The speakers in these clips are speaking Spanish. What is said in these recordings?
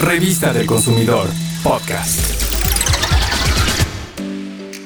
Revista del Consumidor, podcast.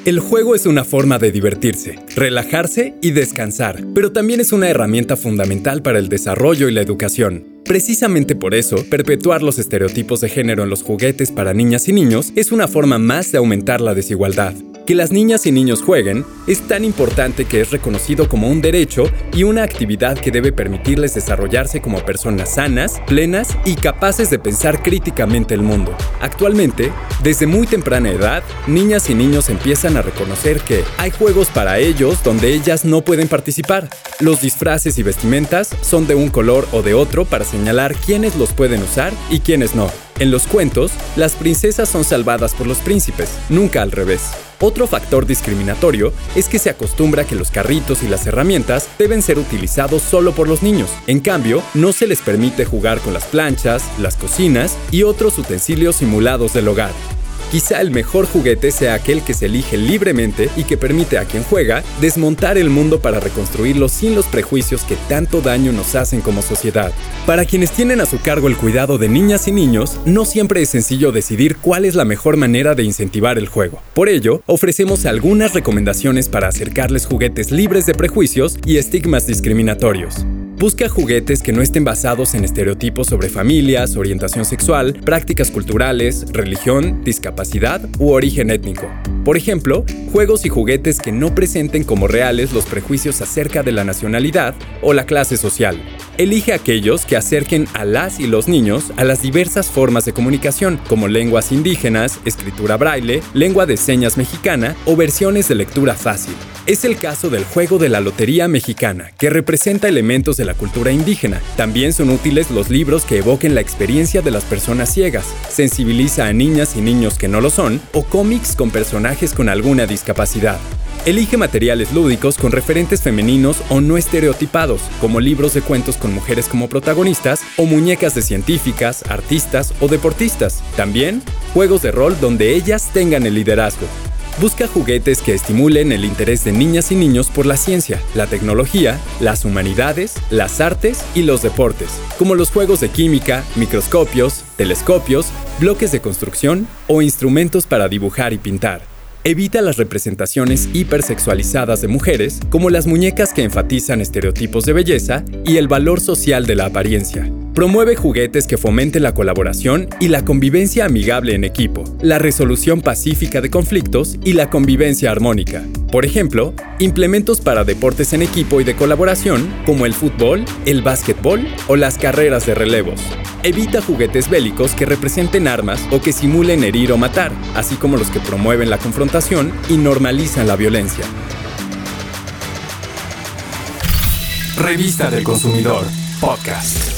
El juego es una forma de divertirse, relajarse y descansar, pero también es una herramienta fundamental para el desarrollo y la educación. Precisamente por eso, perpetuar los estereotipos de género en los juguetes para niñas y niños es una forma más de aumentar la desigualdad. Que las niñas y niños jueguen es tan importante que es reconocido como un derecho y una actividad que debe permitirles desarrollarse como personas sanas, plenas y capaces de pensar críticamente el mundo. Actualmente, desde muy temprana edad, niñas y niños empiezan a reconocer que hay juegos para ellos donde ellas no pueden participar. Los disfraces y vestimentas son de un color o de otro para señalar quiénes los pueden usar y quiénes no. En los cuentos, las princesas son salvadas por los príncipes, nunca al revés. Otro factor discriminatorio es que se acostumbra que los carritos y las herramientas deben ser utilizados solo por los niños. En cambio, no se les permite jugar con las planchas, las cocinas y otros utensilios simulados del hogar. Quizá el mejor juguete sea aquel que se elige libremente y que permite a quien juega desmontar el mundo para reconstruirlo sin los prejuicios que tanto daño nos hacen como sociedad. Para quienes tienen a su cargo el cuidado de niñas y niños, no siempre es sencillo decidir cuál es la mejor manera de incentivar el juego. Por ello, ofrecemos algunas recomendaciones para acercarles juguetes libres de prejuicios y estigmas discriminatorios. Busca juguetes que no estén basados en estereotipos sobre familias, orientación sexual, prácticas culturales, religión, discapacidad u origen étnico. Por ejemplo, juegos y juguetes que no presenten como reales los prejuicios acerca de la nacionalidad o la clase social. Elige aquellos que acerquen a las y los niños a las diversas formas de comunicación, como lenguas indígenas, escritura braille, lengua de señas mexicana o versiones de lectura fácil. Es el caso del juego de la Lotería Mexicana, que representa elementos de la cultura indígena. También son útiles los libros que evoquen la experiencia de las personas ciegas, sensibiliza a niñas y niños que no lo son, o cómics con personajes con alguna discapacidad. Elige materiales lúdicos con referentes femeninos o no estereotipados, como libros de cuentos con mujeres como protagonistas o muñecas de científicas, artistas o deportistas. También, juegos de rol donde ellas tengan el liderazgo. Busca juguetes que estimulen el interés de niñas y niños por la ciencia, la tecnología, las humanidades, las artes y los deportes, como los juegos de química, microscopios, telescopios, bloques de construcción o instrumentos para dibujar y pintar. Evita las representaciones hipersexualizadas de mujeres, como las muñecas que enfatizan estereotipos de belleza y el valor social de la apariencia. Promueve juguetes que fomenten la colaboración y la convivencia amigable en equipo, la resolución pacífica de conflictos y la convivencia armónica. Por ejemplo, implementos para deportes en equipo y de colaboración como el fútbol, el básquetbol o las carreras de relevos. Evita juguetes bélicos que representen armas o que simulen herir o matar, así como los que promueven la confrontación y normalizan la violencia. Revista del Consumidor, podcast.